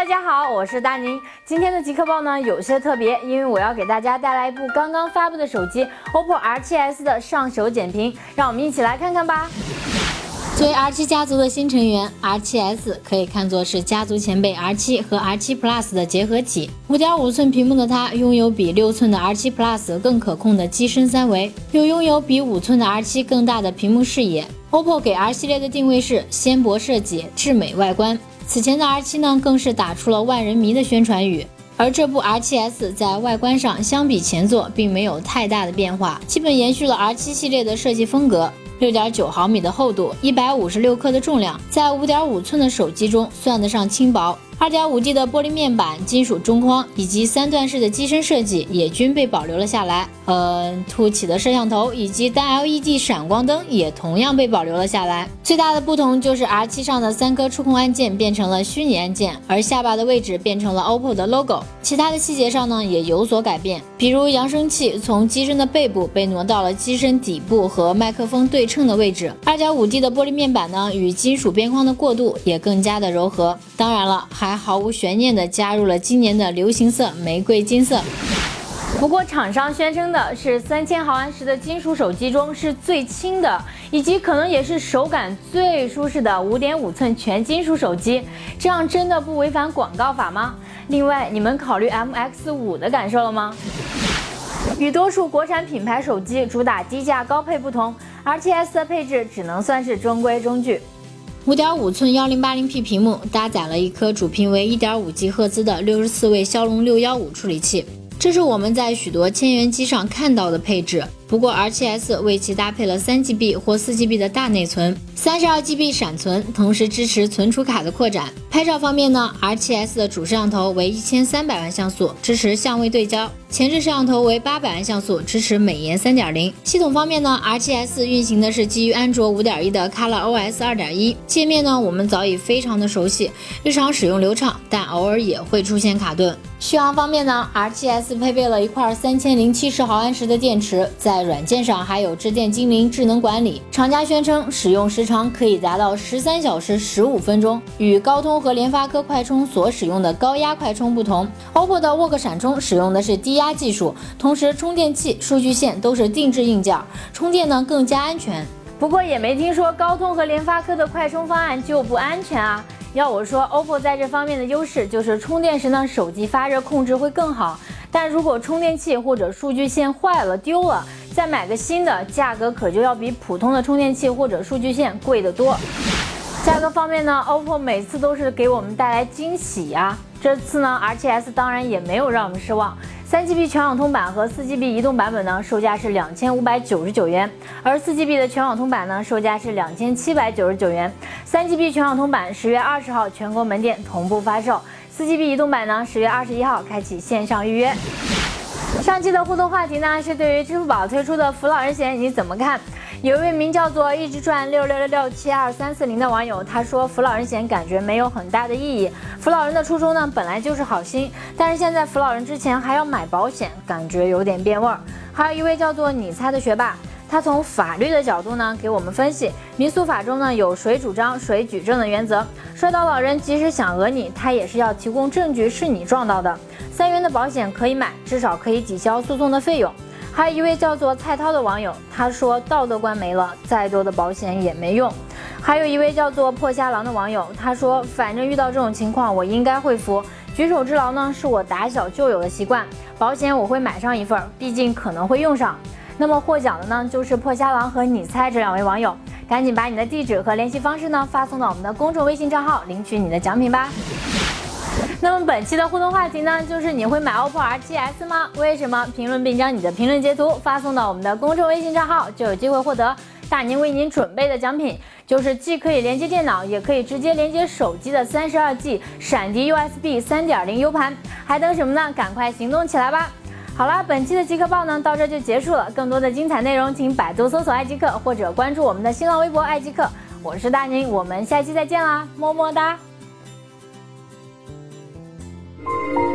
大家好，我是大宁。今天的极客报呢有些特别，因为我要给大家带来一部刚刚发布的手机 OPPO R7s 的上手简评，让我们一起来看看吧。作为 R7 家族的新成员，R7s 可以看作是家族前辈 R7 和 R7 Plus 的结合体。5.5寸屏幕的它，拥有比6寸的 R7 Plus 更可控的机身三维，又拥有比5寸的 R7 更大的屏幕视野。OPPO 给 R 系列的定位是纤薄设计、至美外观。此前的 R7 呢，更是打出了万人迷的宣传语。而这部 R7s 在外观上相比前作并没有太大的变化，基本延续了 R7 系列的设计风格。六点九毫米的厚度，一百五十六克的重量，在五点五寸的手机中算得上轻薄。二点五 D 的玻璃面板、金属中框以及三段式的机身设计也均被保留了下来。嗯，凸起的摄像头以及单 LED 闪光灯也同样被保留了下来。最大的不同就是 R7 上的三颗触控按键变成了虚拟按键，而下巴的位置变成了 OPPO 的 logo。其他的细节上呢也有所改变，比如扬声器从机身的背部被挪到了机身底部和麦克风对称的位置。二点五 D 的玻璃面板呢与金属边框的过渡也更加的柔和。当然了，还还毫无悬念地加入了今年的流行色玫瑰金色。不过厂商宣称的是三千毫安时的金属手机中是最轻的，以及可能也是手感最舒适的五点五寸全金属手机。这样真的不违反广告法吗？另外，你们考虑 MX 五的感受了吗？与多数国产品牌手机主打低价高配不同，RTS 的配置只能算是中规中矩。五点五寸幺零八零 P 屏幕搭载了一颗主频为一点五 G 赫兹的六十四位骁龙六幺五处理器，这是我们在许多千元机上看到的配置。不过 R7s 为其搭配了三 GB 或四 GB 的大内存，三十二 GB 闪存，同时支持存储卡的扩展。拍照方面呢，R7s 的主摄像头为一千三百万像素，支持相位对焦；前置摄像头为八百万像素，支持美颜三点零。系统方面呢，R7s 运行的是基于安卓五点一的 ColorOS 二点一，界面呢我们早已非常的熟悉，日常使用流畅，但偶尔也会出现卡顿。续航方面呢，R7s 配备了一块三千零七十毫安时的电池，在软件上还有致电精灵智能管理，厂家宣称使用时长可以达到十三小时十五分钟。与高通和联发科快充所使用的高压快充不同，OPPO 的 Work 闪充使用的是低压技术，同时充电器、数据线都是定制硬件，充电呢更加安全。不过也没听说高通和联发科的快充方案就不安全啊。要我说，OPPO 在这方面的优势就是充电时呢，手机发热控制会更好。但如果充电器或者数据线坏了丢了，再买个新的，价格可就要比普通的充电器或者数据线贵得多。价格方面呢，OPPO 每次都是给我们带来惊喜呀。这次呢，R7s 当然也没有让我们失望。三 GB 全网通版和四 GB 移动版本呢，售价是两千五百九十九元，而四 GB 的全网通版呢，售价是两千七百九十九元。三 GB 全网通版十月二十号全国门店同步发售。四 GB 移动版呢，十月二十一号开启线上预约。上期的互动话题呢，是对于支付宝推出的扶老人险你怎么看？有一位名叫做一直转六六六六七二三四零的网友，他说扶老人险感觉没有很大的意义。扶老人的初衷呢，本来就是好心，但是现在扶老人之前还要买保险，感觉有点变味儿。还有一位叫做你猜的学霸。他从法律的角度呢，给我们分析，民诉法中呢有谁主张谁举证的原则。摔倒老人即使想讹你，他也是要提供证据是你撞到的。三元的保险可以买，至少可以抵消诉讼的费用。还有一位叫做蔡涛的网友，他说道德观没了，再多的保险也没用。还有一位叫做破虾郎的网友，他说反正遇到这种情况，我应该会扶。举手之劳呢是我打小就有的习惯，保险我会买上一份，毕竟可能会用上。那么获奖的呢，就是破虾郎和你猜这两位网友，赶紧把你的地址和联系方式呢发送到我们的公众微信账号，领取你的奖品吧。那么本期的互动话题呢，就是你会买 OPPO R7s 吗？为什么？评论并将你的评论截图发送到我们的公众微信账号，就有机会获得大宁为您准备的奖品，就是既可以连接电脑，也可以直接连接手机的三十二 G 闪迪 USB 三点零 U 盘，还等什么呢？赶快行动起来吧！好啦，本期的极客报呢到这就结束了。更多的精彩内容，请百度搜索“爱极客”或者关注我们的新浪微博“爱极客”。我是大宁，我们下期再见啦，么么哒。Bye.